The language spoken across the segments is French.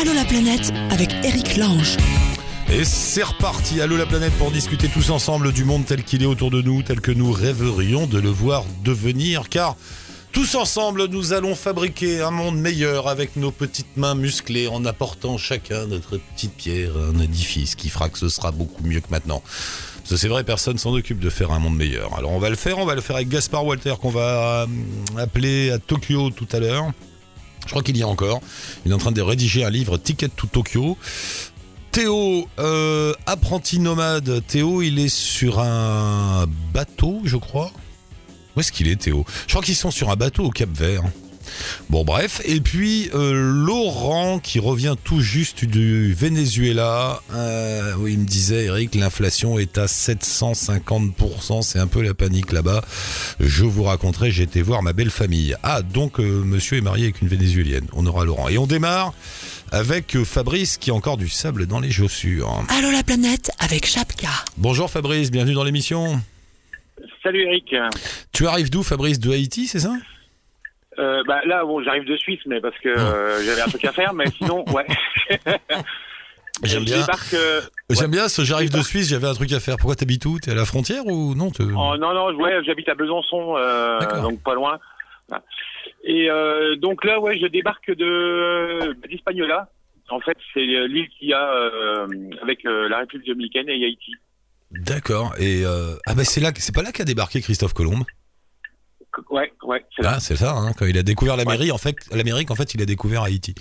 Allô la planète avec Eric Lange. Et c'est reparti, allô la planète pour discuter tous ensemble du monde tel qu'il est autour de nous, tel que nous rêverions de le voir devenir, car tous ensemble nous allons fabriquer un monde meilleur avec nos petites mains musclées en apportant chacun notre petite pierre un édifice qui fera que ce sera beaucoup mieux que maintenant. C'est vrai, personne s'en occupe de faire un monde meilleur. Alors on va le faire, on va le faire avec Gaspard Walter qu'on va euh, appeler à Tokyo tout à l'heure. Je crois qu'il y a encore. Il est en train de rédiger un livre Ticket to Tokyo. Théo, euh, apprenti nomade. Théo, il est sur un bateau, je crois. Où est-ce qu'il est, Théo? Je crois qu'ils sont sur un bateau au Cap Vert. Bon, bref. Et puis, euh, Laurent, qui revient tout juste du Venezuela. Euh, oui, il me disait, Eric, l'inflation est à 750%. C'est un peu la panique là-bas. Je vous raconterai, j'ai été voir ma belle famille. Ah, donc, euh, monsieur est marié avec une Vénézuélienne. On aura Laurent. Et on démarre avec Fabrice qui a encore du sable dans les chaussures. Allô la planète avec Chapka. Bonjour Fabrice, bienvenue dans l'émission. Salut Eric. Tu arrives d'où Fabrice? De Haïti, c'est ça? Euh, bah, là, bon, j'arrive de Suisse, mais parce que euh, j'avais un truc à faire, mais sinon, ouais. J'aime bien. euh, J'aime bien ce j'arrive de Suisse, j'avais un truc à faire. Pourquoi t'habites où? T'es à la frontière ou non te- oh, non, non, ouais, j'habite à Besançon, donc pas loin. Et donc là, ouais, je débarque de d'Hispaniola. En fait, c'est l'île qu'il y a avec la République dominicaine et Haïti. D'accord. Et ah bah c'est là, c'est pas là qu'a débarqué Christophe Colomb? Ouais, ouais, c'est. Ah, ça. Hein, quand il a découvert l'Amérique, en fait, l'Amérique, en fait, il a découvert Haïti.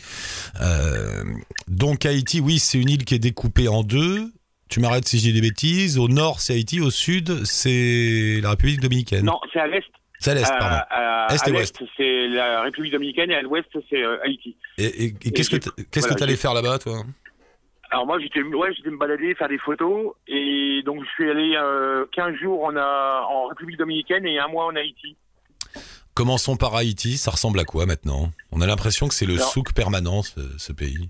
Euh, donc Haïti, oui, c'est une île qui est découpée en deux. Tu m'arrêtes si je dis des bêtises. Au nord, c'est Haïti. Au sud, c'est la République dominicaine. Non, c'est à l'est. C'est à l'est, À, pardon. à- Est à et l'est, ouest. c'est la République dominicaine et à l'ouest, c'est euh, Haïti. Et, et- et qu'est-ce que j'ai- que voilà, t'allais j'ai- faire là-bas, toi? Alors moi j'étais ouais j'étais me balader faire des photos et donc je suis allé euh, 15 jours en République dominicaine et un mois en Haïti. Commençons par Haïti. Ça ressemble à quoi maintenant? On a l'impression que c'est le Alors- souk permanent, ce, ce pays.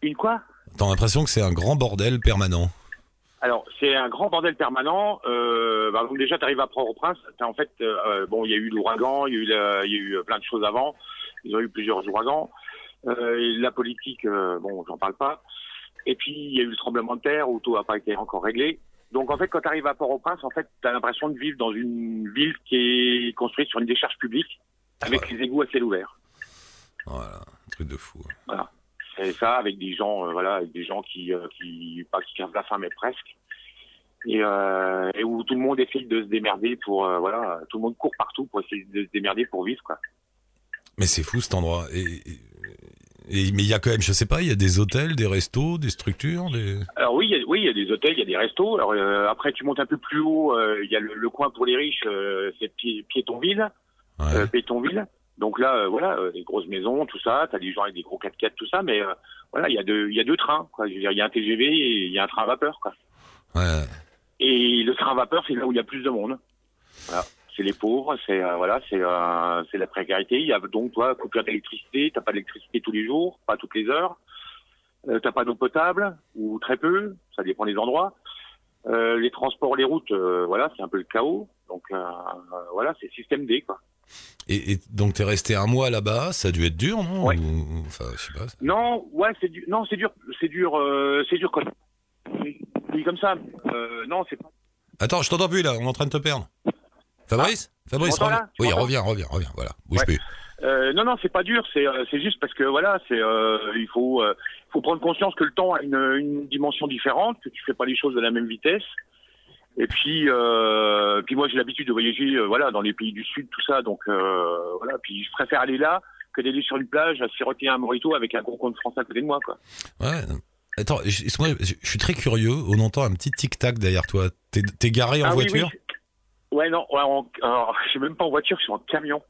Une quoi? T'as l'impression que c'est un grand bordel permanent. Alors c'est un grand bordel permanent. Euh, bah, donc déjà t'arrives à Port-au-Prince. En fait euh, bon il y a eu l'ouragan, il y a eu la- il y a eu plein de choses avant. Ils ont eu plusieurs ouragans. Euh, la politique euh, bon j'en parle pas. Et puis il y a eu le tremblement de terre où tout n'a pas été encore réglé. Donc en fait quand t'arrives à Port-au-Prince en fait t'as l'impression de vivre dans une ville qui est construite sur une décharge publique avec Ouais. les égouts à ciel ouvert. Voilà, un truc de fou. C'est ça, avec des gens, euh, voilà, avec des gens qui, euh, qui, pas qui crèvent la faim, mais presque. Et, euh, et où tout le monde essaie de se démerder pour, euh, voilà, tout le monde court partout pour essayer de se démerder pour vivre, quoi. Mais c'est fou cet endroit. Et, et- et- mais il y a quand même, je sais pas, il y a des hôtels, des restos, des structures, des. Alors oui, il y a, oui, il y a des hôtels, il y a des restos. Alors euh, après, tu montes un peu plus haut, euh, il y a le, le coin pour les riches, euh, c'est Pi- Piétonville, Ouais. euh, Pétonville. Donc là, euh, voilà, euh, des grosses maisons, tout ça. T'as des gens avec des gros 4x4, tout ça. Mais euh, voilà, il y a deux, il y a deux trains. Quoi. Je veux dire, il y a un TGV et il y a un train à vapeur. Quoi. Ouais. Et le train à vapeur, c'est là où il y a plus de monde. Voilà. C'est les pauvres, c'est euh, voilà, c'est euh, c'est la précarité. Il y a donc toi coupure d'électricité, t'as pas d'électricité tous les jours, pas toutes les heures. Euh, t'as pas d'eau potable ou très peu, ça dépend des endroits. Euh, les transports, les routes, voilà, c'est un peu le chaos. Donc voilà, c'est système D quoi. Et, et donc t'es resté un mois là-bas, ça a dû être dur, non Ouais. Ou- ou- Enfin, je sais pas. Non, ouais, c'est dur. Non, c'est dur, c'est dur, c'est dur comme. Oui, comme ça. Non, c'est pas. Attends, je t'entends plus là, on est en train de te perdre. Fabrice? Fabrice, Oui, reviens, reviens, reviens. Voilà, bouge Ouais. plus. Euh, non, non, c'est pas dur. C'est euh, c'est juste parce que voilà, c'est euh, il faut euh, faut prendre conscience que le temps a une, une dimension différente, que tu fais pas les choses à la même vitesse. Et puis puis moi j'ai l'habitude de voyager voilà dans les pays du sud tout ça donc voilà puis je préfère aller là que d'aller sur une plage à siroter un morito avec un gros compte français à côté de moi quoi. Ouais. Attends, je, moi, je je suis très curieux. On entend un petit tic-tac derrière toi. T'es garé en Ah oui, voiture? oui. Ouais non, ouais, en- alors, je suis même pas en voiture, je suis en camion.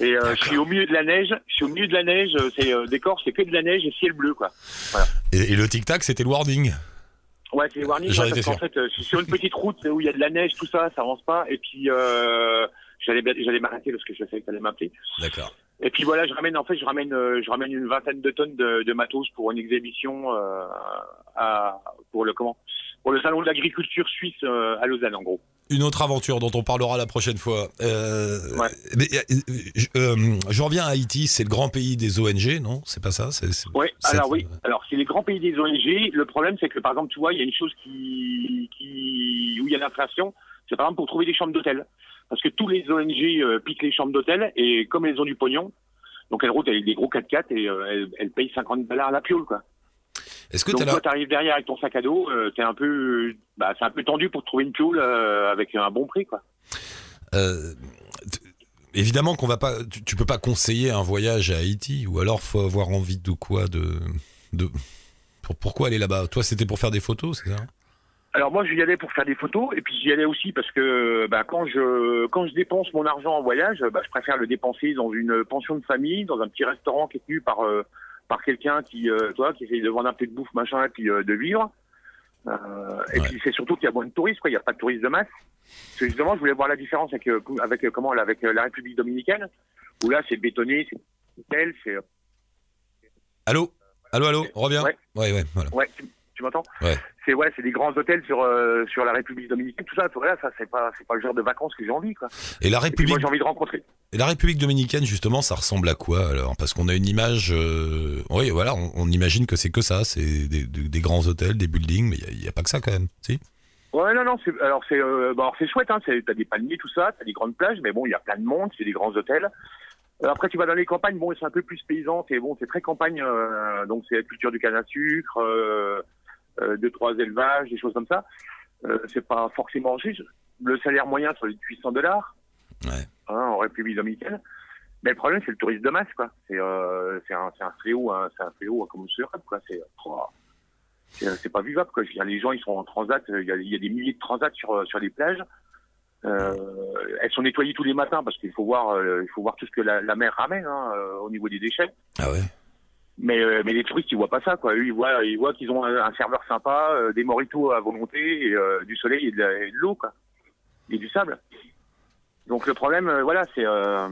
Et euh, je suis au milieu de la neige, je suis au milieu de la neige, euh, c'est euh, décor, c'est que de la neige et ciel bleu quoi. et, et le tic-tac, c'était le warning. Ouais, c'est les warnings, J'en ouais, étais parce qu'en fait, euh, je suis sur une petite route où il y a de la neige, tout ça, ça avance pas. Et puis, j'allais j'allais m'arrêter parce que je savais que t'allais m'appeler. D'accord. Et puis voilà, je ramène, en fait, je ramène, je ramène une vingtaine de tonnes de, de matos pour une exhibition à, pour le comment, pour le salon de l'agriculture suisse à Lausanne, en gros. Une autre aventure dont on parlera la prochaine fois. Euh, Ouais. mais, euh, je, euh, je reviens à Haïti, c'est le grand pays des ONG, non? C'est pas ça c'est, c'est- Oui, c'est- alors oui. Alors c'est les grands pays des ONG. Le problème, c'est que par exemple, tu vois, il y a une chose qui, qui où il y a l'inflation, c'est par exemple pour trouver des chambres d'hôtel, parce que tous les ONG euh, piquent les chambres d'hôtel et comme elles ont du pognon, donc elles roulent avec des gros 4x4 et euh, elles, elles payent 50 dollars à la piole, quoi. Est-ce que Donc toi, t'arrives derrière avec ton sac à dos, euh, t'es un peu, bah, c'est un peu tendu pour trouver une piole euh, avec un bon prix, quoi. euh, évidemment qu'on va pas, tu, tu peux pas conseiller un voyage à Haïti, ou alors faut avoir envie de quoi de, de... Pour, pourquoi aller là-bas? Toi, c'était pour faire des photos, c'est ça? Alors moi, j'y allais pour faire des photos, et puis j'y allais aussi parce que bah, quand je quand je dépense mon argent en voyage, bah, je préfère le dépenser dans une pension de famille, dans un petit restaurant qui est tenu par par quelqu'un qui euh, toi qui essaye de vendre un peu de bouffe machin et puis euh, de vivre. Euh, et puis c'est surtout qu'il y a moins de touristes, quoi. Il n'y a pas de touristes de masse. Parce que justement, je voulais voir la différence avec euh, avec comment avec la République dominicaine, où là c'est bétonné, c'est tel, c'est Allô? Allô, allô, reviens Ouais. ouais, ouais, voilà. ouais. Tu, tu m'entends Ouais. C'est ouais, c'est des grands hôtels sur euh, sur la République dominicaine, tout ça. Voilà, ça c'est pas c'est pas le genre de vacances que j'ai envie, quoi. Et la Et République, moi j'ai envie de rencontrer. et la République dominicaine, justement, ça ressemble à quoi alors? Parce qu'on a une image, euh, oui, voilà, on, on imagine que c'est que ça, c'est des, des- des grands hôtels, des buildings, mais il n'y a, pas que ça quand même, si? Ouais, non, non, c'est, alors c'est, euh, bon, alors c'est chouette, hein, c'est, t'as des palmiers, tout ça, t'as des grandes plages, mais bon, il y a plein de monde, c'est des grands hôtels. Euh, après, tu vas dans les campagnes, bon, c'est un peu plus paysan, c'est bon, c'est très campagne, euh, donc c'est la culture du canne à sucre, euh, deux, trois élevages, des choses comme ça. Euh, c'est pas forcément riche. Le salaire moyen, c'est 800 dollars, Ouais. hein, en République dominicaine. Mais le problème, c'est le tourisme de masse, quoi. C'est, euh, un, un fléau, hein, c'est un fléau comme ce rêve, quoi. C'est, oh, pas vivable, quoi. Dire, les gens, ils sont en transat, il y a, il y a des milliers de transats sur, sur les plages. Euh, elles sont nettoyées tous les matins parce qu'il faut voir, euh, il faut voir tout ce que la, la mer ramène hein, euh, au niveau des déchets. Ah ouais Mais, euh, mais les touristes, ils voient pas ça, quoi. Eux, ils voient, ils voient qu'ils ont un, serveur sympa, euh, des moritos à volonté, et, euh, du soleil et de, l'eau, quoi. Et du sable. Donc le problème, euh, voilà, c'est, euh,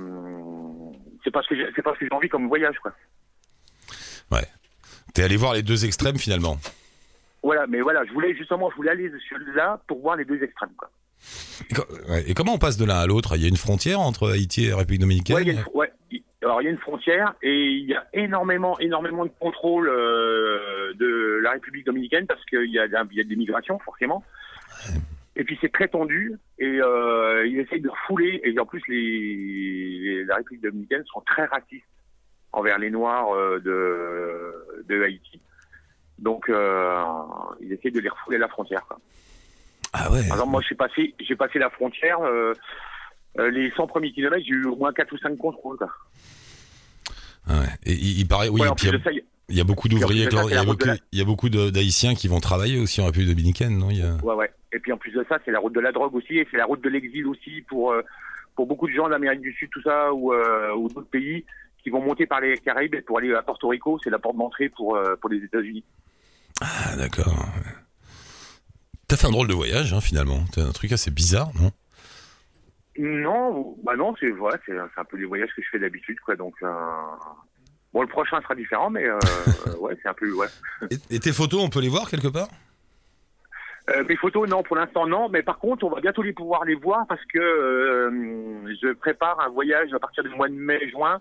c'est pas ce que j'ai, c'est pas ce que j'ai envie comme voyage, quoi. T'es allé voir les deux extrêmes finalement. Voilà, mais voilà, je voulais justement, je voulais aller sur là pour voir les deux extrêmes, quoi. Et, co- ouais, et comment on passe de l'un à l'autre? Il y a une frontière entre Haïti et République dominicaine? Ouais, il y a une, ouais, alors il y a une frontière et il y a énormément, énormément de contrôle euh, de la République dominicaine parce qu'il y a, a des migrations forcément. Et puis c'est très tendu et euh, ils essayent de refouler et en plus les, les- la République dominicaine sont très racistes envers les Noirs euh, de, de Haïti. Donc ils essayent de les refouler à la frontière. Quoi. Ah ouais exemple, moi, j'ai passé, j'ai passé la frontière. euh, les 100 premiers kilomètres, j'ai eu au moins 4 ou 5 contrôles. Quoi. Ouais. Et il, il paraît, oui, Ouais, il y a- ça, il y beaucoup d'ouvriers, il y a la beaucoup, de la- il y a beaucoup de- d'Haïtiens qui vont travailler aussi en République dominicaine, non Il y a- ouais, ouais. Et puis en plus de ça, c'est la route de la drogue aussi, et c'est la route de l'exil aussi pour euh, pour beaucoup de gens d'Amérique du Sud, tout ça, ou, euh, ou d'autres pays qui vont monter par les Caraïbes pour aller à Porto Rico, c'est la porte d'entrée pour euh, pour les États-Unis. Ah d'accord. T'as fait un drôle de voyage hein, finalement. T'as un truc assez bizarre, non? Non, bah non, c'est ouais, c'est un peu les voyages que je fais d'habitude, quoi. Donc euh, bon, le prochain sera différent, mais euh, ouais, c'est un peu ouais. et, et tes photos, on peut les voir quelque part? Euh, mes photos, non, pour l'instant, non. Mais par contre, on va bientôt les pouvoir les voir parce que euh, je prépare un voyage à partir du mois de mai-juin.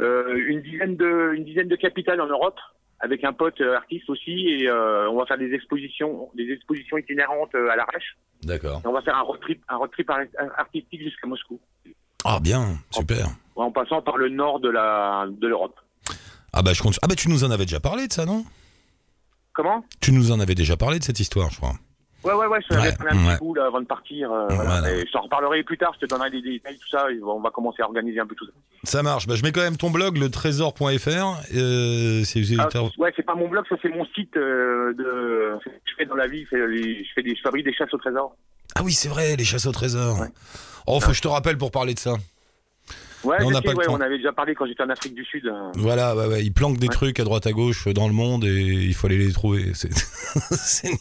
Euh, une dizaine de, une dizaine de capitales en Europe avec un pote euh, artiste aussi et euh, on va faire des expositions, des expositions itinérantes euh, à l'arrache. D'accord. On va faire un road trip, un road trip ar- artistique jusqu'à Moscou, Ah bien, super. en passant par le nord de la, de l'Europe. Ah bah je compte. Ah bah tu nous en avais déjà parlé de ça, non? Comment? Tu nous en avais déjà parlé de cette histoire, je crois. Ouais, ouais, ouais, je Ouais, parlé un ouais. petit coup là, avant de partir. euh, Voilà. voilà. Et je t'en reparlerai plus tard, je te donnerai des détails, tout ça, et on va commencer à organiser un peu tout ça. Ça marche. Bah, je mets quand même ton blog, le trésor.fr. Euh, Ah, ouais, c'est pas mon blog, ça c'est mon site euh, de. Je fais dans la vie, les- je fais des, je fabrique des chasses au trésor. Ah oui, c'est vrai, les chasses au trésor. Ouais. Oh, faut que je te rappelle pour parler de ça. Ouais, on sais, pas ouais, avait déjà parlé quand j'étais en Afrique du Sud. euh. Voilà, ouais, ouais, ils planquent des trucs à droite à gauche dans le monde et il faut aller les trouver. C'est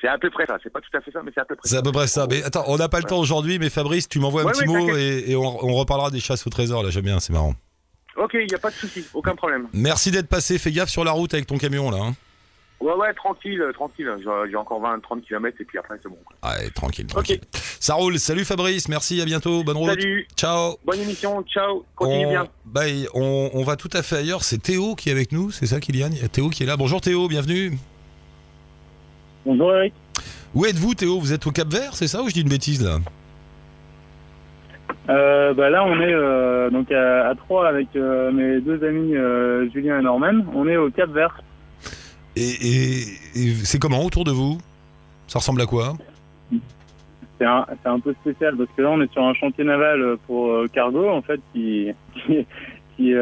c'est- à peu près ça, c'est pas tout à fait ça, mais c'est à peu près c'est à ça. peu près ça. Mais attends, on n'a pas le temps aujourd'hui, mais Fabrice, tu m'envoies un Ouais, petit mot et, et on, on reparlera des chasses au trésor. Là, j'aime bien, c'est marrant. Ok, il n'y a pas de souci, aucun problème. Merci d'être passé. Fais gaffe sur la route avec ton camion là. hein. Ouais, ouais, tranquille, euh, tranquille. J'ai encore 20, 30 km et puis après, c'est bon. quoi. Ouais, tranquille, tranquille. Ça roule. Salut Fabrice, merci, à bientôt, bonne route. Salut, Ciao. bonne émission, ciao, continue on, bien. bah, on, on va tout à fait ailleurs. C'est Théo qui est avec nous, c'est ça, Kylian? Il y a Théo qui est là. Bonjour Théo, bienvenue. Bonjour Eric. Où êtes-vous, Théo? Vous êtes au Cap Vert, c'est ça ou je dis une bêtise là? Euh, bah là, on est euh, donc à, à Troyes avec euh, mes deux amis Julien et Norman. On est au Cap Vert. Et, et- et c'est comment autour de vous? Ça ressemble à quoi? C'est un, peu spécial parce que là, on est sur un chantier naval pour cargo en fait qui qui, qui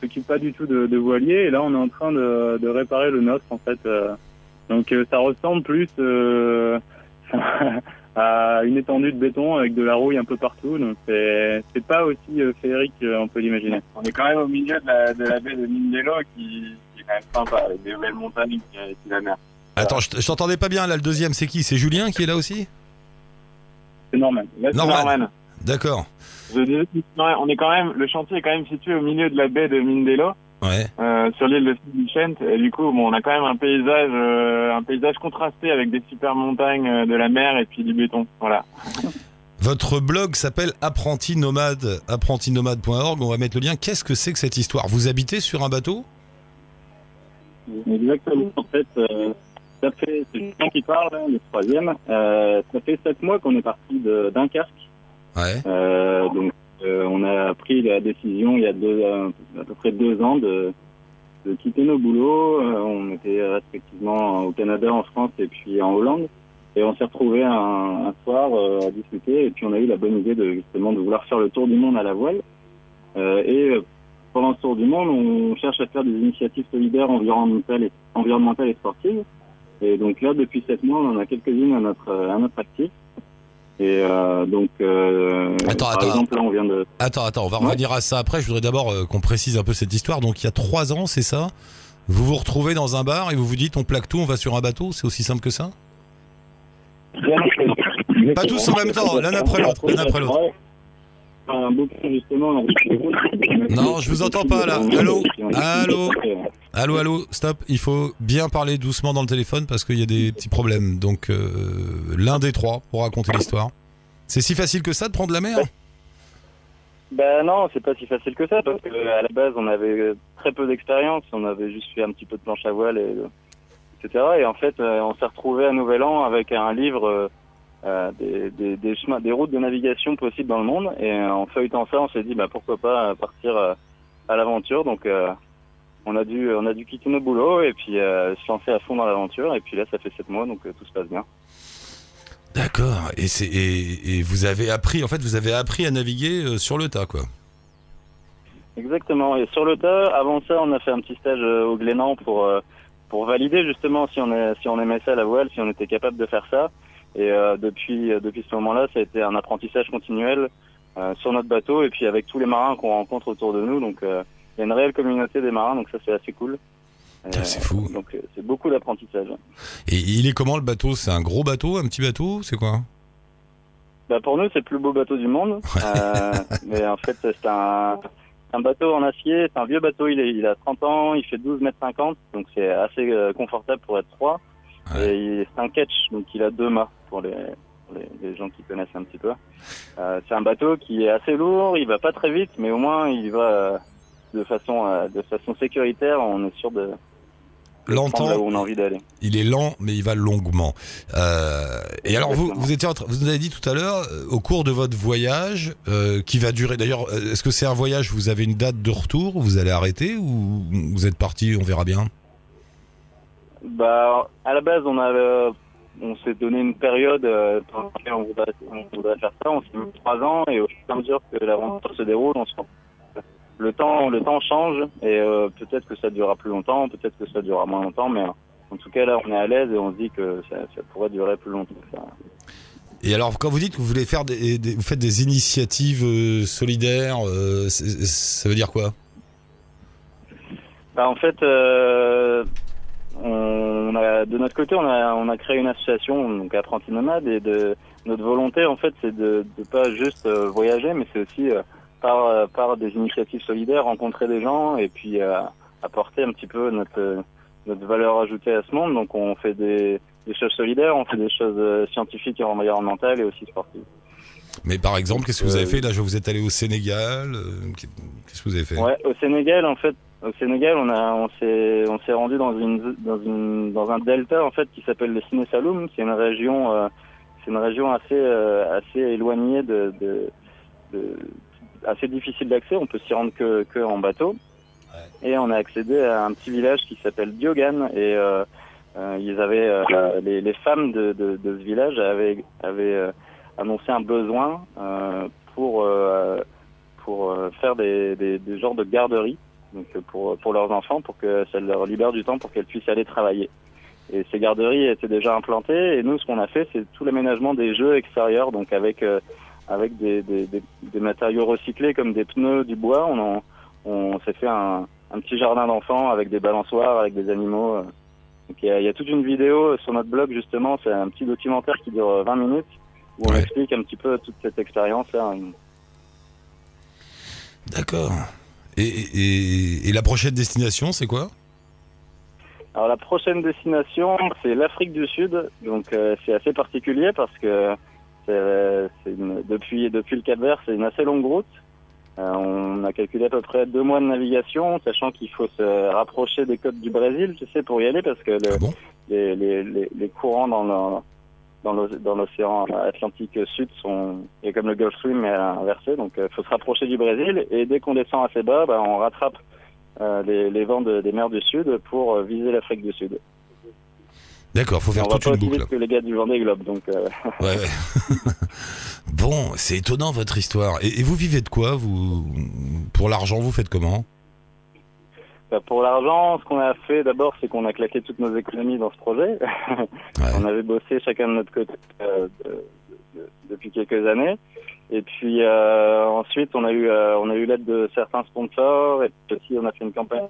s'occupe pas du tout de, de voiliers. Et là, on est en train de, de réparer le nôtre en fait. Donc euh, ça ressemble plus euh, à une étendue de béton avec de la rouille un peu partout. Donc c'est c'est pas aussi euh, féerique qu'on peut l'imaginer. On est quand même au milieu de la, de la baie de Mindelo qui, qui est quand même sympa, avec des belles montagnes et la mer. Attends, je, t'entendais pas bien là. Le deuxième, c'est qui? C'est Julien qui est là aussi? C'est. Là, Norman. Norman. D'accord. On est quand même, le chantier est quand même situé au milieu de la baie de Mindelo, Ouais. euh, sur l'île de Saint-Vincent. Et du coup, bon, on a quand même un paysage, euh, un paysage contrasté avec des super montagnes euh, de la mer et puis du béton. Voilà. Votre blog s'appelle Apprenti Nomade, apprentinomade.org. On va mettre le lien. Qu'est-ce que c'est que cette histoire? Vous habitez sur un bateau? Exactement. En fait, euh, ça fait, c'est Julien qui parle, hein, le troisième. Euh, ça fait sept mois qu'on est parti de Dunkerque. Ouais. Euh, donc, euh, on a pris la décision il y a euh, à peu près deux ans de, quitter nos boulots. Euh, on était respectivement au Canada, en France et puis en Hollande. Et on s'est retrouvés un, soir à discuter et puis on a eu la bonne idée de justement de vouloir faire le tour du monde à la voile. Et pendant ce tour du monde, on cherche à faire des initiatives solidaires environnementales et, environnementales et sportives. Et donc là, depuis sept mois, on en a quelques-unes à notre, à notre actif. Et euh, donc, euh, Attends, par attends. exemple, là, on vient de... Attends, attends, on va Ouais. revenir à ça après. Je voudrais d'abord euh, qu'on précise un peu cette histoire. Donc, il y a trois ans, c'est ça? Vous vous retrouvez dans un bar et vous vous dites on plaque tout, on va sur un bateau C'est aussi simple que ça? Pas tous en même temps, l'un après l'autre, l'un après l'autre. Non, je vous entends pas, là. Allô? Allô? Allô, allô, stop. Il faut bien parler doucement dans le téléphone parce qu'il y a des petits problèmes. Donc, euh, l'un des trois pour raconter l'histoire. C'est si facile que ça de prendre la mer? Ben non, c'est pas si facile que ça parce que à la base on avait très peu d'expérience, on avait juste fait un petit peu de planche à voile et etc. Et en fait, euh, on s'est retrouvé à Nouvel An avec un livre euh, des, des, des routes de navigation possibles dans le monde. Et en feuilletant ça, on s'est dit bah pourquoi pas partir à l'aventure. Donc on a dû on a dû quitter nos boulots et puis euh, se lancer à fond dans l'aventure. Et puis là, ça fait sept mois, donc euh, tout se passe bien. D'accord. Et, c'est- et, et vous avez appris, en fait, vous avez appris à naviguer euh, sur le tas, quoi. Exactement. Et sur le tas, avant ça, on a fait un petit stage euh, au Glénan pour pour valider justement si on est, si on aimait ça la voile, si on était capable de faire ça. Et depuis depuis ce moment-là, ça a été un apprentissage continuel sur notre bateau et puis avec tous les marins qu'on rencontre autour de nous. Donc il y a une réelle communauté des marins, donc ça c'est assez cool. Putain, c'est fou. Donc euh, c'est beaucoup d'apprentissage. Et il est comment le bateau? C'est un gros bateau, un petit bateau? C'est quoi? Bah pour nous, c'est le plus beau bateau du monde. Euh, mais en fait, c'est un, un bateau en acier. C'est un vieux bateau. Il, est, il a 30 ans. Il fait 12 mètres 50. Donc c'est assez euh, confortable pour être trois. Ouais. Et il- c'est un catch. Donc il a deux mâts pour les, pour les, les gens qui connaissent un petit peu. Euh, c'est un bateau qui est assez lourd. Il va pas très vite, mais au moins il va euh, de façon euh, de façon sécuritaire. On est sûr de, là où on a envie d'aller. il est lent, mais il va longuement. Euh, et alors, vous, vous étiez, train- vous nous avez dit tout à l'heure, euh, au cours de votre voyage, euh, qui va durer. D'ailleurs, est-ce que c'est un voyage Vous avez une date de retour Vous allez arrêter ou vous êtes parti On verra bien? Bah, à la base, on a, on s'est donné une période euh, pendant laquelle on voudrait, on voudrait faire ça. On s'est mis trois ans et au fur et à mesure que l'aventure se déroule, on se rend- le temps, le temps change et euh, peut-être que ça durera plus longtemps, peut-être que ça durera moins longtemps, mais en tout cas là, on est à l'aise et on se dit que ça, ça pourrait durer plus longtemps. ça. Et alors, quand vous dites que vous voulez faire des, des- vous faites des initiatives euh, solidaires, euh, ça veut dire quoi? Bah, en fait, euh, on a, de notre côté, on a, on a créé une association, donc Apprenti Nomade, et de, notre volonté, en fait, c'est de, de pas juste voyager, mais c'est aussi par, euh, par des initiatives solidaires, rencontrer des gens et puis euh, apporter un petit peu notre, notre valeur ajoutée à ce monde. Donc on fait des, des choses solidaires, on fait des choses euh, scientifiques et environnementales et aussi sportives. Mais par exemple, qu'est-ce que vous avez Euh, fait Là, je vous êtes allé au Sénégal. euh, Qu'est-ce que vous avez fait? Ouais, au Sénégal, en fait, au Sénégal, on a, on s'est, on s'est rendu dans une, dans une, dans un delta en fait qui s'appelle le Sine Saloum. C'est une région, euh, c'est une région assez, euh, assez éloignée de, de, de- assez difficile d'accès. On peut s'y rendre que, que en bateau. Et on a accédé à un petit village qui s'appelle Diogan et euh, euh, ils avaient, euh, les, les femmes de, de, de ce village avaient, avaient annoncé un besoin pour pour faire des, des, des genres de garderies donc pour pour leurs enfants pour que ça leur libère du temps pour qu'elles puissent aller travailler. Et ces garderies étaient déjà implantées et nous ce qu'on a fait c'est tout l'aménagement des jeux extérieurs donc avec avec des, des, des, des matériaux recyclés comme des pneus, du bois. On en- on s'est fait un, un petit jardin d'enfants avec des balançoires, avec des animaux. euh. Donc il y, a, il y a toute une vidéo sur notre blog justement, c'est un petit documentaire qui dure euh, 20 minutes où on Ouais. explique un petit peu toute cette expérience là. D'accord. Et, et- et la prochaine destination, c'est quoi? Alors la prochaine destination, c'est l'Afrique du Sud. Donc euh, c'est assez particulier parce que euh, une- depuis depuis le Cap-Vert, c'est une assez longue route. Euh, on a calculé à peu près deux mois de navigation, sachant qu'il faut se rapprocher des côtes du Brésil, tu sais, pour y aller, parce que le- Ah bon? les, les, les, les courants dans l'océan Atlantique Sud sont et comme le Gulf Stream est inversé, donc il faut se rapprocher du Brésil. Et dès qu'on descend assez bas, bah, on rattrape euh, les, vents de- des mers du Sud pour euh, viser l'Afrique du Sud. D'accord, faut faire toute une boucle. que les gars du Vendée Globe, donc euh, Ouais, bon, c'est étonnant votre histoire. Et, et vous vivez de quoi vous Pour l'argent, vous faites comment? Bah, pour l'argent, ce qu'on a fait d'abord, c'est qu'on a claqué toutes nos économies dans ce projet. Ouais. On avait bossé chacun de notre côté euh, de- de- depuis quelques années. Et puis euh, ensuite, on a eu on a eu l'aide de certains sponsors et puis aussi on a fait une campagne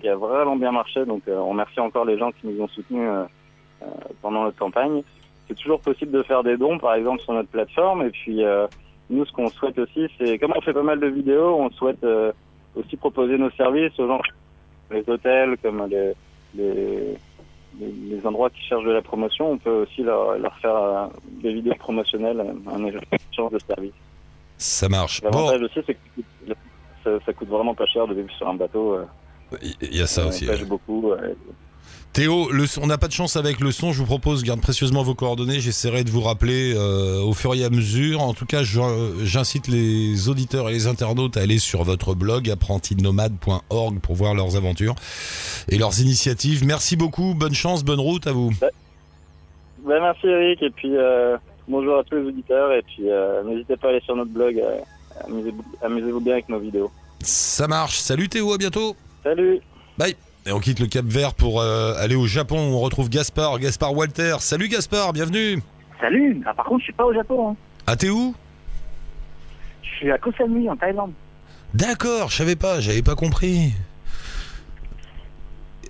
qui a vraiment bien marché. Donc euh, on remercie encore les gens qui nous ont soutenus euh, euh, pendant notre campagne. C'est toujours possible de faire des dons, par exemple sur notre plateforme. Et puis euh, nous, ce qu'on souhaite aussi, c'est comme on fait pas mal de vidéos, on souhaite euh, aussi proposer nos services aux gens, les hôtels, comme les, les, endroits qui cherchent de la promotion. On peut aussi leur, leur faire euh, des vidéos promotionnelles, un échange de services. Ça marche. Bon, L'avantage aussi, c'est que ça, ça coûte vraiment pas cher de vivre sur un bateau. Il y a ça on aussi. beaucoup. Théo, le son- on n'a pas de chance avec le son. Je vous propose, garde précieusement vos coordonnées. J'essaierai de vous rappeler euh, au fur et à mesure. En tout cas, j'incite les auditeurs et les internautes à aller sur votre blog apprentinomade.org pour voir leurs aventures et leurs initiatives. Merci beaucoup. Bonne chance, bonne route à vous. Ben, merci Eric, et puis euh, bonjour à tous les auditeurs, et puis euh, n'hésitez pas à aller sur notre blog, amusez-vous amusez-vous bien avec nos vidéos. Ça marche. Salut Théo, à bientôt. Salut Et on quitte le Cap Vert pour euh, aller au Japon. On retrouve Gaspard, Gaspard Walter. Salut Gaspard, bienvenue. Salut ah, Par contre, je suis pas au Japon. Hein. Ah, t'es où? Je suis à Koh Samui, en Thaïlande. D'accord, je savais pas, j'avais pas compris.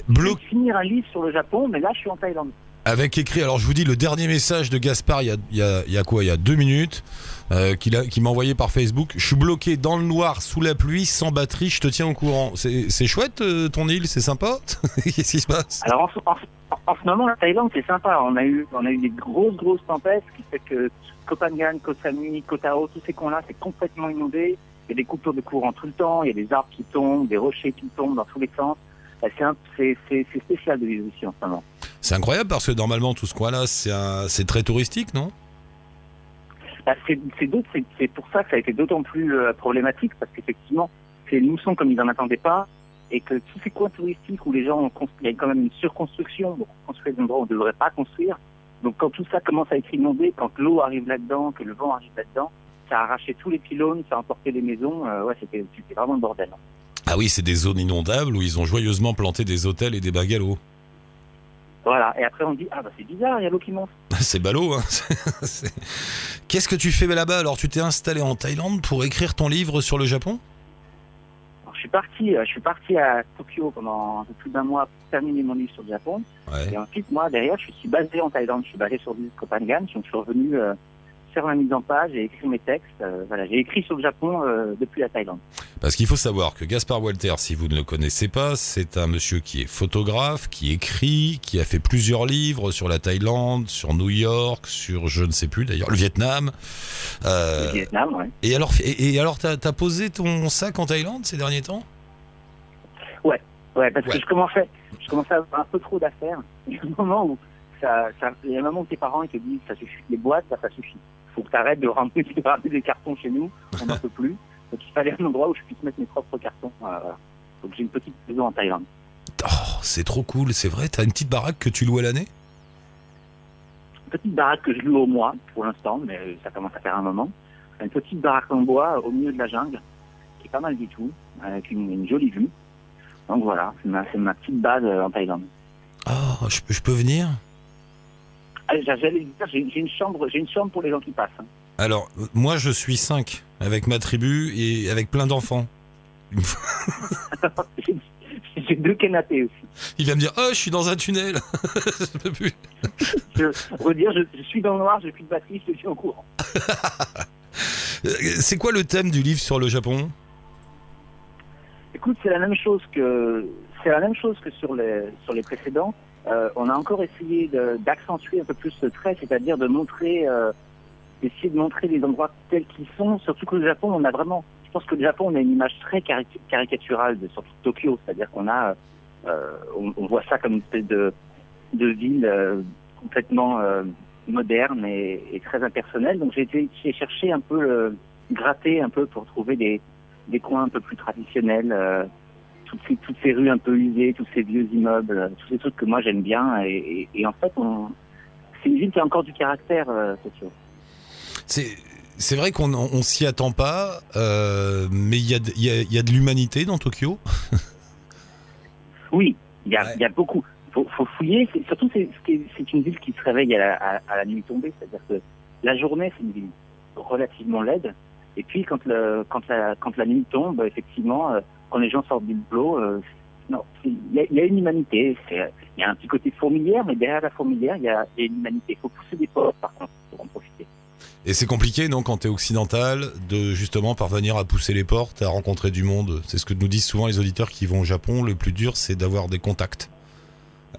Je Bloc vais finir un livre sur le Japon, mais là, je suis en Thaïlande. avec écrit, alors je vous dis le dernier message de Gaspard il y a, il y a- il y a quoi? Il y a deux minutes, euh, qu'il m'a envoyé par Facebook. Je suis bloqué dans le noir, sous la pluie, sans batterie, je te tiens au courant. C'est chouette euh, ton île, c'est sympa Qu'est-ce qui se passe? Alors, en, ce- en ce- en ce moment, la Thaïlande, c'est sympa. On a eu, on a eu des grosses, grosses tempêtes, ce qui fait que Koh Phangan, Koh Samui, Koh Tao, tous ces coins-là, c'est complètement inondé. Il y a des coupures de courant tout le temps, il y a des arbres qui tombent, des rochers qui tombent dans tous les sens. Euh, C'est spécial de vivre ici en ce moment. C'est incroyable parce que normalement tout ce coin-là, c'est très touristique, non? Bah, c'est pour ça que ça a été d'autant plus euh, problématique parce qu'effectivement, c'est une mousson comme ils n'en attendaient pas et que tous ces coins touristiques où les gens ont construit, il y a quand même une surconstruction, donc on construit des endroits où on ne devrait pas construire. Donc quand tout ça commence à être inondé, quand l'eau arrive là-dedans, que le vent arrive là-dedans, ça a arraché tous les pylônes, ça a emporté les maisons. euh, ouais, c'était vraiment le bordel. Ah oui, c'est des zones inondables où ils ont joyeusement planté des hôtels et des bungalows. Voilà. Et après on dit ah bah c'est bizarre, il y a l'eau qui monte. C'est ballot, hein Qu'est-ce que tu fais là-bas Alors tu t'es installé en Thaïlande pour écrire ton livre sur le Japon? Alors, je suis parti, euh, je suis parti à Tokyo pendant un peu plus d'un mois pour terminer mon livre sur le Japon. Ouais. Et ensuite, moi, derrière, je suis basé en Thaïlande. Je suis basé sur l'île Phangan. Donc, je suis revenu euh, faire ma mise en page, j'ai écrit mes textes. euh, voilà, j'ai écrit sur le Japon euh, depuis la Thaïlande. Parce qu'il faut savoir que Gaspard Walter, si vous ne le connaissez pas, c'est un monsieur qui est photographe, qui écrit, qui a fait plusieurs livres sur la Thaïlande, sur New York, sur je ne sais plus d'ailleurs, le Vietnam. Euh, Le Vietnam, ouais. et alors, et, et alors, t'as as posé ton sac en Thaïlande ces derniers temps? Ouais, parce Ouais. que je commençais, je commençais à avoir un peu trop d'affaires. Il y a un moment où ça, ça, il y a un moment où tes parents ils te disent ça suffit les boîtes, ça, ça suffit. Faut que de ramener, de ramener des cartons chez nous, on n'en peut plus. Donc il fallait un endroit où je puisse mettre mes propres cartons. Voilà, voilà. Donc j'ai une petite maison en Thaïlande. Oh, c'est trop cool, c'est vrai. T'as une petite baraque que tu loues à l'année? Une petite baraque que je loue au mois pour l'instant, mais ça commence à faire un moment. Une petite baraque en bois au milieu de la jungle, qui est pas mal du tout, avec une, une jolie vue. Donc voilà, c'est ma, petite base euh, en Thaïlande. Oh, je, peux- je peux venir? Ah, J'ai j'ai une chambre, j'ai une chambre pour les gens qui passent. hein. Alors, moi je suis 5 avec ma tribu et avec plein d'enfants. J'ai- deux canapés aussi. Il va me dire Oh, je suis dans un tunnel Je peux plus. Je redire, je, je suis dans le noir, j'ai plus de batterie, je suis au courant. Euh, C'est quoi le thème du livre sur le Japon? Écoute, c'est la même chose que c'est la même chose que sur les sur les précédents. Euh, on a encore essayé d'accentuer un peu plus ce trait, c'est-à-dire de montrer, euh, d'essayer de montrer les endroits tels qu'ils sont. Surtout que le Japon, on a vraiment, je pense que le Japon, on a une image très cari- caricaturale de Tokyo, c'est-à-dire qu'on a, euh, on, voit ça comme une espèce de ville euh, complètement moderne et, très impersonnelle. Donc j'ai cherché un peu le, gratter un peu pour trouver des coins un peu plus traditionnels, toutes, ces, toutes ces rues un peu usées, tous ces vieux immeubles, euh, tous ces trucs que moi j'aime bien. Et, et, et en fait, on, c'est une ville qui a encore du caractère, euh, Tokyo. C'est. C'est vrai qu'on on, on s'y attend pas, euh, mais il y a, de- il y, a, il y a de l'humanité dans Tokyo. Oui, il y a, Ouais. y a beaucoup. Faut, faut fouiller. C'est- Surtout, c'est, une ville qui se réveille à la, à, à la nuit tombée. C'est-à-dire que la journée, c'est une ville relativement laide. Et puis, quand, le, quand, la, quand la nuit tombe, effectivement, quand les gens sortent du boulot, euh, non, il y, a- il y a une humanité. Il y a un petit côté fourmilière, mais derrière la fourmilière, il y a, il y a une humanité. Il faut pousser des portes, par contre, pour en profiter. Et c'est compliqué, non, quand t'es occidental, de justement parvenir à pousser les portes, à rencontrer du monde? C'est ce que nous disent souvent les auditeurs qui vont au Japon. Le plus dur, c'est d'avoir des contacts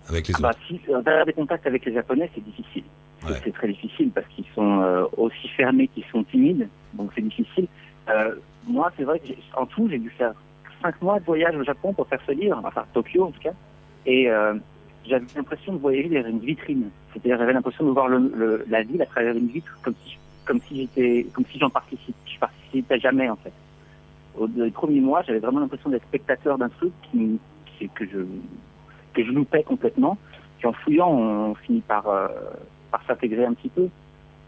avec les Ah bah, autres. si, euh, d'avoir des contacts avec les Japonais, c'est difficile. C'est- Ouais. C'est très difficile parce qu'ils sont euh, aussi fermés qu'ils sont timides, donc c'est difficile. Euh, moi, c'est vrai que en tout, j'ai dû faire cinq mois de voyage au Japon pour faire ce livre, enfin Tokyo en tout cas, et euh, j'avais l'impression de voyager derrière une vitrine. C'est-à-dire, j'avais l'impression de voir la ville à travers une vitre, comme si, comme si j'étais, comme si j'en participe, je participais jamais en fait. Au les premiers mois, j'avais vraiment l'impression d'être spectateur d'un truc que je que je loupais complètement. Puis en fouillant, on finit par, euh, par s'intégrer un petit peu.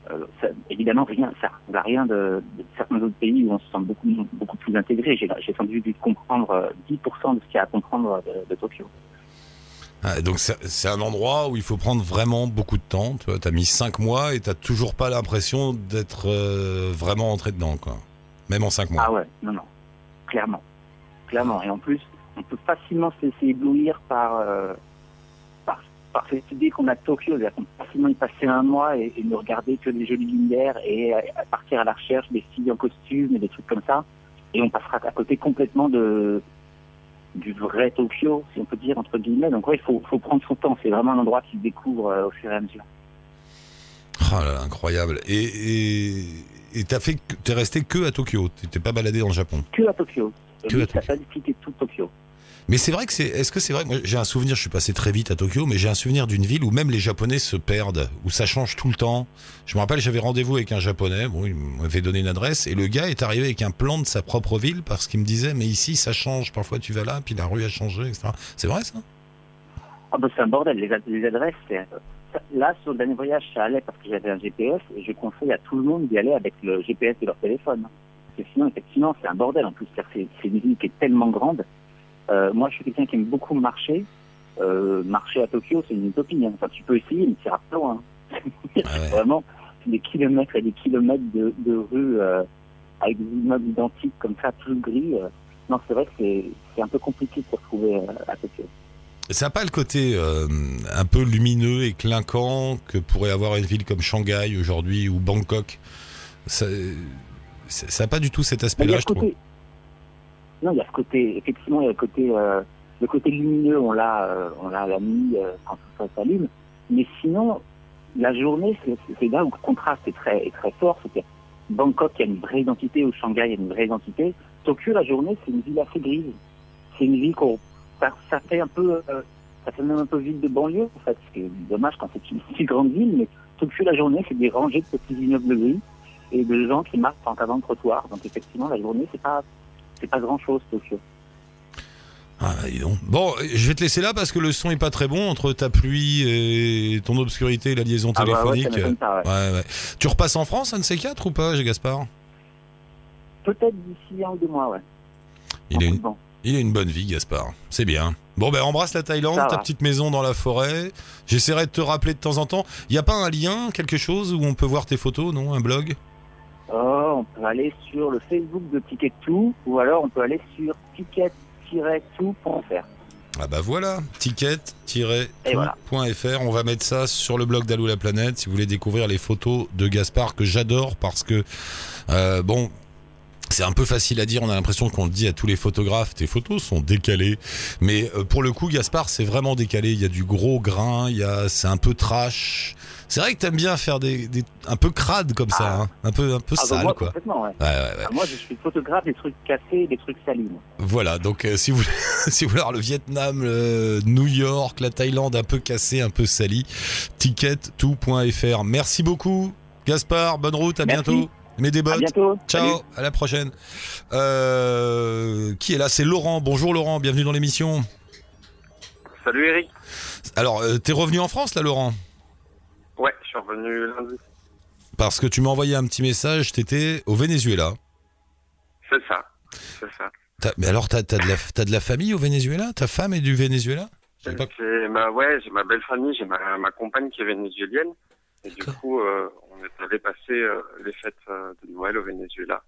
Euh, ça, évidemment, rien, ça n'a rien de, de certains autres pays où on se sent beaucoup, beaucoup plus intégré. J'ai sans doute dû comprendre euh, 10% de ce qu'il y a à comprendre de, de Tokyo. Ah, donc c'est un endroit où il faut prendre vraiment beaucoup de temps. Tu as mis 5 mois et t'as toujours pas l'impression d'être euh, vraiment entré dedans, quoi. Même en 5 mois. Ah ouais, non, non, clairement. Clairement. Et en plus, on peut facilement se laisser éblouir par, euh, par, cette idée qu'on a de Tokyo. C'est-à-dire qu'on peut facilement y passer un mois et, et ne regarder que des jolies lumières et à, à partir à la recherche des filles en costume et des trucs comme ça. Et on passera à côté complètement de du vrai Tokyo, si on peut dire, entre guillemets. Donc ouais, il faut, faut prendre son temps. C'est vraiment un endroit qui se découvre euh, au fur et à mesure. Ah là là, incroyable. Et t'as fait, t'es resté que à Tokyo. Tu t'es pas baladé dans le Japon. Que à Tokyo. Que à Tokyo. pas tout Tokyo. Mais c'est vrai que c'est. Est-ce que c'est vrai Moi, j'ai un souvenir. Je suis passé très vite à Tokyo, mais j'ai un souvenir d'une ville où même les Japonais se perdent, où ça change tout le temps. Je me rappelle, j'avais rendez-vous avec un Japonais. Bon, il m'avait donné une adresse et le gars est arrivé avec un plan de sa propre ville parce qu'il me disait, mais ici ça change. Parfois tu vas là, puis la rue a changé, etc. C'est vrai ça? Ah bah c'est un bordel, les, les adresses, Là, sur le dernier voyage, ça allait parce que j'avais un GPS et je conseille à tout le monde d'y aller avec le GPS de leur téléphone. Parce que sinon, effectivement, c'est un bordel en plus. C'est une ville qui est tellement grande. Euh, moi, je suis quelqu'un qui aime beaucoup marcher. Euh, marcher à Tokyo, c'est une utopie. Hein. Enfin, tu peux essayer, mais tu iras pas loin. ouais. Vraiment, des kilomètres et des kilomètres de, de rues euh, avec des immeubles identiques comme ça, tout gris. Non, c'est vrai que c'est c'est un peu compliqué de se retrouver à Tokyo. Ça n'a pas le côté euh, un peu lumineux et clinquant que pourrait avoir une ville comme Shanghai aujourd'hui ou Bangkok? Ça n'a pas du tout cet aspect-là, je trouve. côté. Non, il y a ce côté. Effectivement, il y a le côté. euh, lumineux, on l'a, euh, l'a nuit euh, quand ça s'allume. Mais sinon, la journée, c'est là où le contraste est très, est très fort. C'est Bangkok, il y a une vraie identité, ou Shanghai, il y a une vraie identité. Tokyo, la journée, c'est une ville assez grise. C'est une ville qu'on, ça, fait un peu, euh, ça fait même un peu ville de banlieue, en fait. C'est dommage quand c'est une si grande ville, mais Tokyo, la journée, c'est des rangées de petits immeubles gris et de gens qui marchent en avant le trottoir. Donc effectivement, la journée, c'est pas, c'est pas grand chose, Tokyo. Ah, bah, dis donc. Bon, je vais te laisser là parce que le son est pas très bon entre ta pluie et ton obscurité et la liaison Ah bah ouais, téléphonique. ça m'étonne pas, ouais. Ouais, ouais. Tu repasses en France, un de ces quatre ou pas, Gaspard? Peut-être d'ici un ou deux mois, ouais. il, a une, Bon. il a une bonne vie, Gaspard. C'est bien. Bon, ben embrasse la Thaïlande, Ça ta va. petite maison dans la forêt. J'essaierai de te rappeler de temps en temps. Il n'y a pas un lien, quelque chose où on peut voir tes photos, non? Un blog? On peut aller sur le Facebook de Ticket Tout, ou alors on peut aller sur ticket-tout.fr. Ah bah voilà. ticket-tout.fr. On va mettre ça sur le blog d'Alou la planète si vous voulez découvrir les photos de Gaspard que j'adore parce que, euh, bon, c'est un peu facile à dire, on a l'impression qu'on le dit à tous les photographes, tes photos sont décalées. Mais euh, pour le coup, Gaspard, c'est vraiment décalé. Il y a du gros grain, il y a, c'est un peu trash. C'est vrai que t'aimes bien faire des, des- un peu crade comme ça, Ah. hein. un peu, un peu Ah, bah, sale moi, quoi. complètement, ouais. Ouais, ouais, ouais. Ah, moi, je suis photographe des trucs cassés, des trucs salis. moi. Voilà, donc euh, si, vous, si vous voulez voir le Vietnam, le New York, la Thaïlande un peu cassé, un peu sali, ticket-tout.fr. Merci beaucoup, Gaspard, bonne route, à Merci. bientôt. Mets des À bottes. bientôt. Ciao, Salut. à la prochaine. Euh, qui est là? C'est Laurent. Bonjour Laurent, bienvenue dans l'émission. Salut Eric. Alors, euh, t'es revenu en France là, Laurent? Suis revenu lundi. Parce que tu m'as envoyé un petit message, t'étais au Venezuela. C'est ça. C'est ça. T'as- mais alors, t'as as de, la- t'as de la famille au Venezuela? Ta femme est du Venezuela? Je pas- ma, ouais, j'ai ma belle famille, j'ai ma, ma compagne qui est vénézuélienne. Et du D'accord. coup, euh, on est allé passer euh, les fêtes euh, de Noël au Venezuela.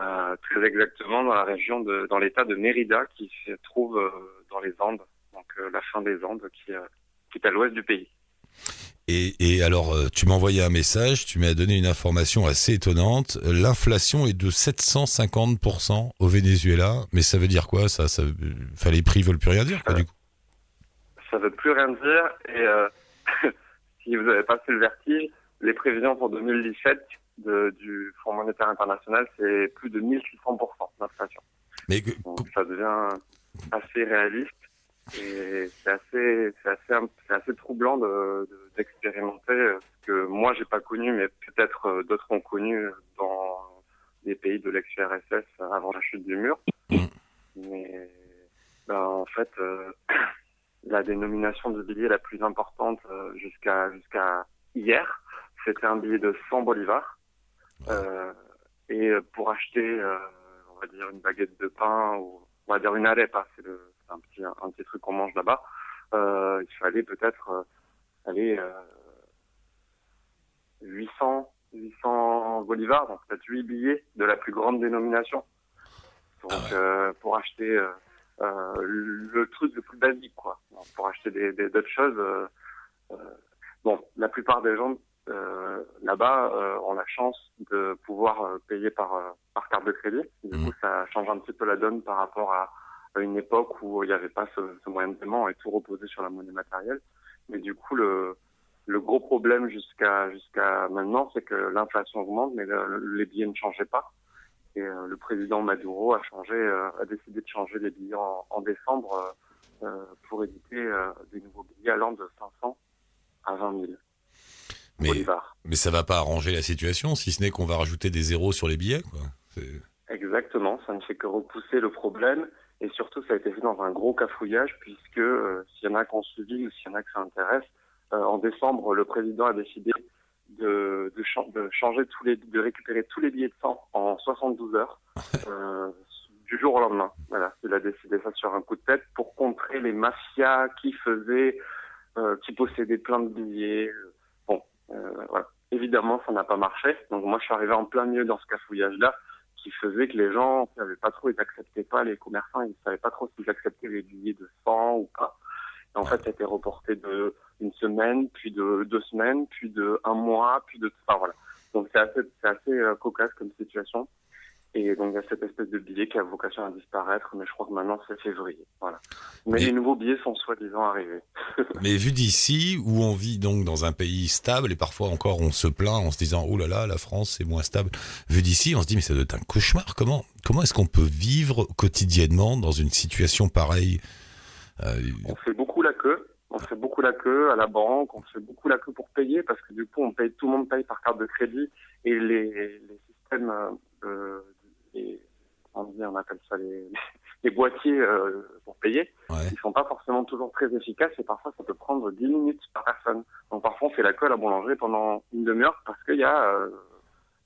Euh, très exactement dans la région de, dans l'état de Mérida qui se trouve euh, dans les Andes. Donc euh, la fin des Andes qui, euh, qui est à l'ouest du pays. Et, et alors, euh, tu m'as envoyé un message, tu m'as donné une information assez étonnante. L'inflation est de 750% au Venezuela. Mais ça veut dire quoi ça, ça enfin, Les prix veulent plus rien dire, quoi, du coup. Ça veut plus rien dire. Et euh, si vous avez passé le vertige, les prévisions pour 2017 de, du Fonds monétaire international, c'est plus de 1600% d'inflation. Mais que- Donc ça devient assez réaliste c'est assez, c'est assez, c'est assez troublant de, de- d'expérimenter euh, ce que moi j'ai pas connu, mais peut-être euh, d'autres ont connu dans des pays de l'ex-URSS avant la chute du mur. Mm. Mais ben, en fait, euh, la dénomination du billet la plus importante euh, jusqu'à jusqu'à hier, c'était un billet de 100 bolivars. Euh, et pour acheter, euh, on va dire une baguette de pain ou on va dire une arepa, c'est le c'est un petit un petit truc qu'on mange là-bas. Euh, il fallait peut-être euh, aller euh, 800 800 bolivars, donc peut-être 8 billets de la plus grande dénomination. Donc euh, pour acheter le truc le plus basique quoi. Donc, pour acheter des des- d'autres choses. bon, la plupart des gens euh, là-bas euh, ont la chance de pouvoir euh, payer par euh, par carte de crédit. Du Mhm. coup, ça change un petit peu la donne par rapport à, à une époque où il n'y avait pas ce, ce moyen de paiement et tout reposait sur la monnaie matérielle. Mais du coup, le le gros problème jusqu'à jusqu'à maintenant, c'est que l'inflation augmente, mais le- les billets ne changeaient pas. Et euh, le président Maduro a changé, euh, a décidé de changer les billets en, en décembre euh, pour éditer euh, des nouveaux billets allant de 500 à 20 000 mais, bolivars. mais ça va pas arranger la situation, si ce n'est qu'on va rajouter des zéros sur les billets, quoi. Exactement, ça ne fait que repousser le problème et surtout ça a été fait dans un gros cafouillage puisque euh, s'il y en a qui ont suivi ou s'il y en a que ça intéresse, euh, en décembre le président a décidé de, de changer tous les, de récupérer tous les billets de sang en 72 heures euh, du jour au lendemain. Voilà, il a décidé ça sur un coup de tête pour contrer les mafias qui faisaient, euh, qui possédaient plein de billets. Bon, euh, voilà. Évidemment, ça n'a pas marché. Donc moi, je suis arrivé en plein milieu dans ce cafouillage-là qui faisait que les gens ne savaient pas trop, ils acceptaient pas, les commerçants, ils savaient pas trop s'ils acceptaient les billets de 100 ou pas. En fait, ça a été reporté de une semaine, puis de deux semaines, puis de un mois, puis de enfin voilà. Donc c'est assez c'est assez euh, cocasse comme situation. Et donc il y a cette espèce de billet qui a vocation à disparaître, mais je crois que maintenant c'est février. Voilà. Mais Mais- les nouveaux billets sont soi-disant arrivés. Mais vu d'ici, où on vit donc dans un pays stable, et parfois encore on se plaint en se disant oh là là, la France c'est moins stable. Vu d'ici, on se dit mais ça doit être un cauchemar. Comment comment est-ce qu'on peut vivre quotidiennement dans une situation pareille Euh, On fait beaucoup la queue. On fait beaucoup la queue à la banque. On fait beaucoup la queue pour payer parce que du coup, on paye, tout le monde paye par carte de crédit et les, les systèmes, euh, de- les, on, appelle ça les, les boîtiers euh, pour payer, Ouais. ils sont pas forcément toujours très efficaces et parfois ça peut prendre 10 minutes par personne. Donc parfois on fait la queue à la boulangerie pendant une demi-heure parce qu'il y a, euh,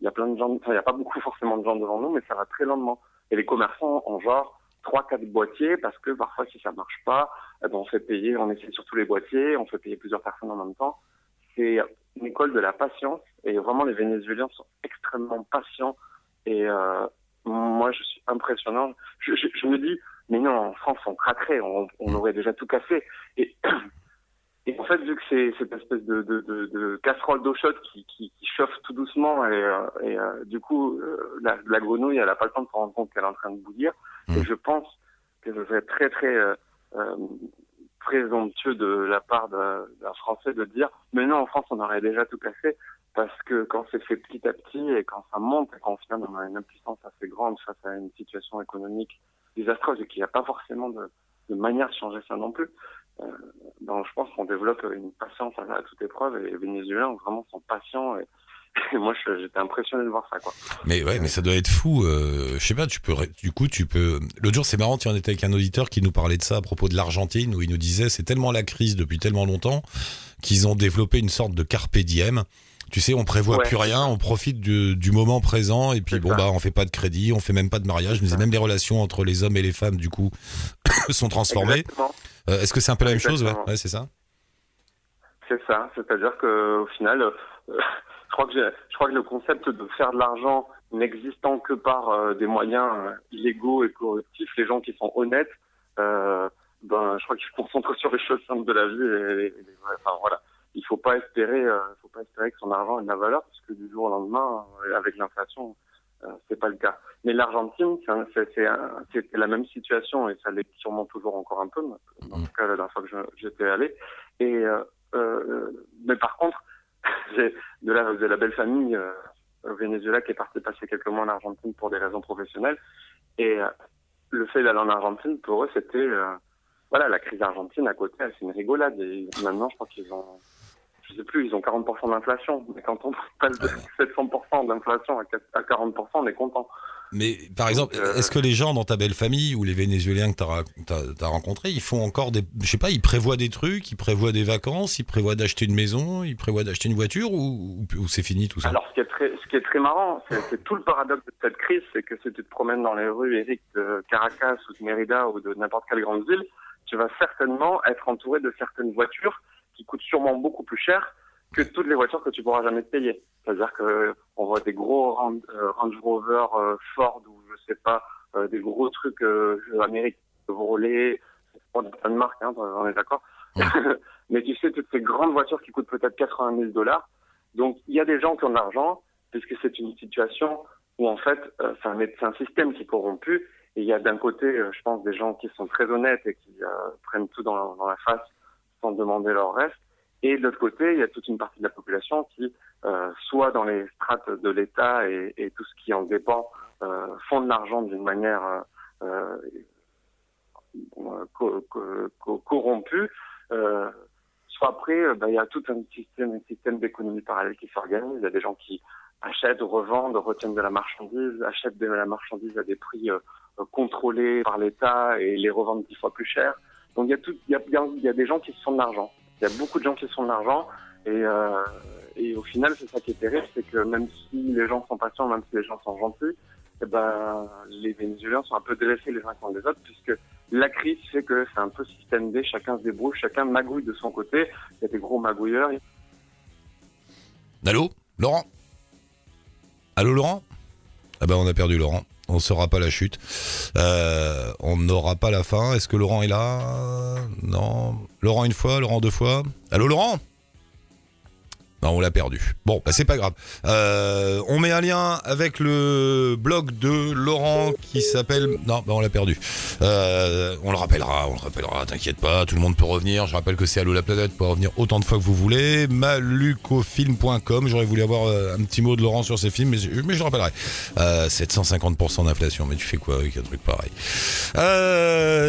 il y a plein de gens, enfin il y a pas beaucoup forcément de gens devant nous, mais ça va très lentement. Et les commerçants ont genre trois, quatre boîtiers parce que parfois si ça marche pas, eh ben, on fait payer, on essaie sur tous les boîtiers, on fait payer plusieurs personnes en même temps. C'est une école de la patience et vraiment les Vénézuéliens sont extrêmement patients et euh, moi je suis impressionnant. Je, je, je me dis mais non en France on craquerait, on, on aurait déjà tout cassé et et en fait, vu que c'est cette espèce de, de, de, de casserole d'eau chaude qui, qui, qui chauffe tout doucement et, euh, et euh, du coup, euh, la, la grenouille, elle a pas le temps de se rendre compte qu'elle est en train de bouillir. Mm. Et je pense que ce serait très, très euh, euh, présomptueux de la part d'un Français de dire « Mais non, en France, on aurait déjà tout cassé. » Parce que quand c'est fait petit à petit et quand ça monte et quand finalement on a une impuissance assez grande face à une situation économique désastreuse et qu'il n'y a pas forcément de, manière de changer ça non plus, euh, donc je pense qu'on développe une patience à, toute épreuve et les Vénézuéliens vraiment sont patients et, moi j'étais impressionné de voir ça quoi. Mais ouais, mais ça doit être fou. Euh, je sais pas, tu peux, du coup, tu peux. L'autre jour, c'est marrant, tu en étais avec un auditeur qui nous parlait de ça à propos de l'Argentine, où il nous disait c'est tellement la crise depuis tellement longtemps qu'ils ont développé une sorte de carpe diem. Tu sais, on prévoit Ouais. plus rien, on profite du, du moment présent, et puis bon ça. bah on fait pas de crédit, on fait même pas de mariage. Ça. même les relations entre les hommes et les femmes, du coup, sont transformées. Euh, Est-ce que c'est un peu la même chose Ouais, Exactement. ouais c'est ça. C'est ça, c'est-à-dire que au final, euh, je crois que j'ai- je crois que le concept de faire de l'argent n'existant que par euh, des moyens illégaux et corruptifs, les gens qui sont honnêtes, ben je crois qu'ils se concentrent sur les choses simples de la vie. Et, et- et- enfin voilà, il faut pas espérer, euh, faut pas espérer que son argent ait de la valeur, parce que du jour au lendemain, euh, avec l'inflation, euh, c'est pas le cas. Mais l'Argentine, c'est la même situation et ça l'est sûrement toujours encore un peu. Dans tout cas, la dernière fois que j'étais allé. Et euh, euh, mais par contre, j'ai de la, de la belle famille euh, au Venezuela qui est partie passer quelques mois en Argentine pour des raisons professionnelles. Et euh, le fait d'aller en Argentine, pour eux, c'était euh, voilà la crise argentine à côté, c'est une rigolade. Et maintenant, je crois qu'ils ont, je sais plus, ils ont 40% d'inflation. Mais quand on passe de 700% d'inflation à 4 à 40%, on est content. Mais par exemple, euh, est-ce que les gens dans ta belle famille ou les Vénézuéliens que tu as, rencontrés, ils font encore des. Je sais pas, ils prévoient des trucs, ils prévoient des vacances, ils prévoient d'acheter une maison, ils prévoient d'acheter une voiture ou, c'est fini tout ça? Alors, ce qui est très, ce qui est très marrant, c'est c'est tout le paradoxe de cette crise, c'est que si tu te promènes dans les rues, Eric, de Caracas ou de Mérida ou de n'importe quelle grande ville, tu vas certainement être entouré de certaines voitures qui coûtent sûrement beaucoup plus cher que toutes les voitures que tu pourras jamais te payer. C'est-à-dire que on voit des gros euh, Range Rover, euh, Ford ou je sais pas, euh, des gros trucs euh, américains, Chevrolet, pas de marque, hein, on est d'accord. Mais tu sais, toutes ces grandes voitures qui coûtent peut-être 80 000 dollars, donc il y a des gens qui ont de l'argent, puisque c'est une situation où en fait euh, c'est un, un système qui est corrompu, et il y a d'un côté, euh, je pense, des gens qui sont très honnêtes et qui euh, prennent tout dans, dans la face sans demander leur reste, et de l'autre côté, il y a toute une partie de la population qui, euh, soit dans les strates de l'État et, tout ce qui en dépend, euh, font de l'argent d'une manière euh, co- co- co- corrompue, soit après, bah, il y a tout un système, un système d'économie parallèle qui s'organise. Il y a des gens qui achètent, revendent, retiennent de la marchandise, achètent de la marchandise à des prix contrôlés par l'État et les revendent dix fois plus cher. Donc il y a des gens qui se font de l'argent. Il y a beaucoup de gens qui se font de l'argent et, euh, au final c'est ça qui est terrible, c'est que même si les gens sont patients, même si les gens sont gentils, eh ben les Vénézuéliens sont un peu délaissés les uns contre les autres puisque la crise fait que c'est un peu système D, chacun se débrouille, chacun magouille de son côté. Il y a des gros magouilleurs. Allô? Laurent? Allô Laurent? Ah bah on a perdu Laurent. On saura pas la chute. Euh, on n'aura pas la fin. Est-ce que Laurent est là? Non. Laurent une fois, Laurent deux fois. Allô Laurent? Non, on l'a perdu. Bon, bah c'est pas grave. Euh, on met un lien avec le blog de Laurent qui s'appelle. Non, bah on l'a perdu. Euh, on le rappellera, on le rappellera. T'inquiète pas, tout le monde peut revenir. Je rappelle que c'est Allo la planète pour revenir autant de fois que vous voulez. Malucofilm.com. J'aurais voulu avoir euh, un petit mot de Laurent sur ses films, mais, je- le rappellerai. Euh, 750% d'inflation, mais tu fais quoi avec un truc pareil?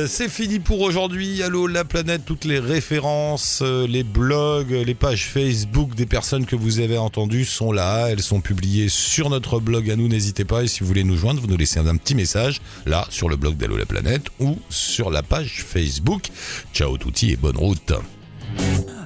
C'est fini pour aujourd'hui. Allo la planète, toutes les références, les blogs, les pages Facebook des personnes que vous avez entendues sont là. Elles sont publiées sur notre blog à nous. N'hésitez pas. Et si vous voulez nous joindre, vous nous laissez un petit message là sur le blog d'Allo la planète ou sur la page Facebook. Ciao touti et bonne route.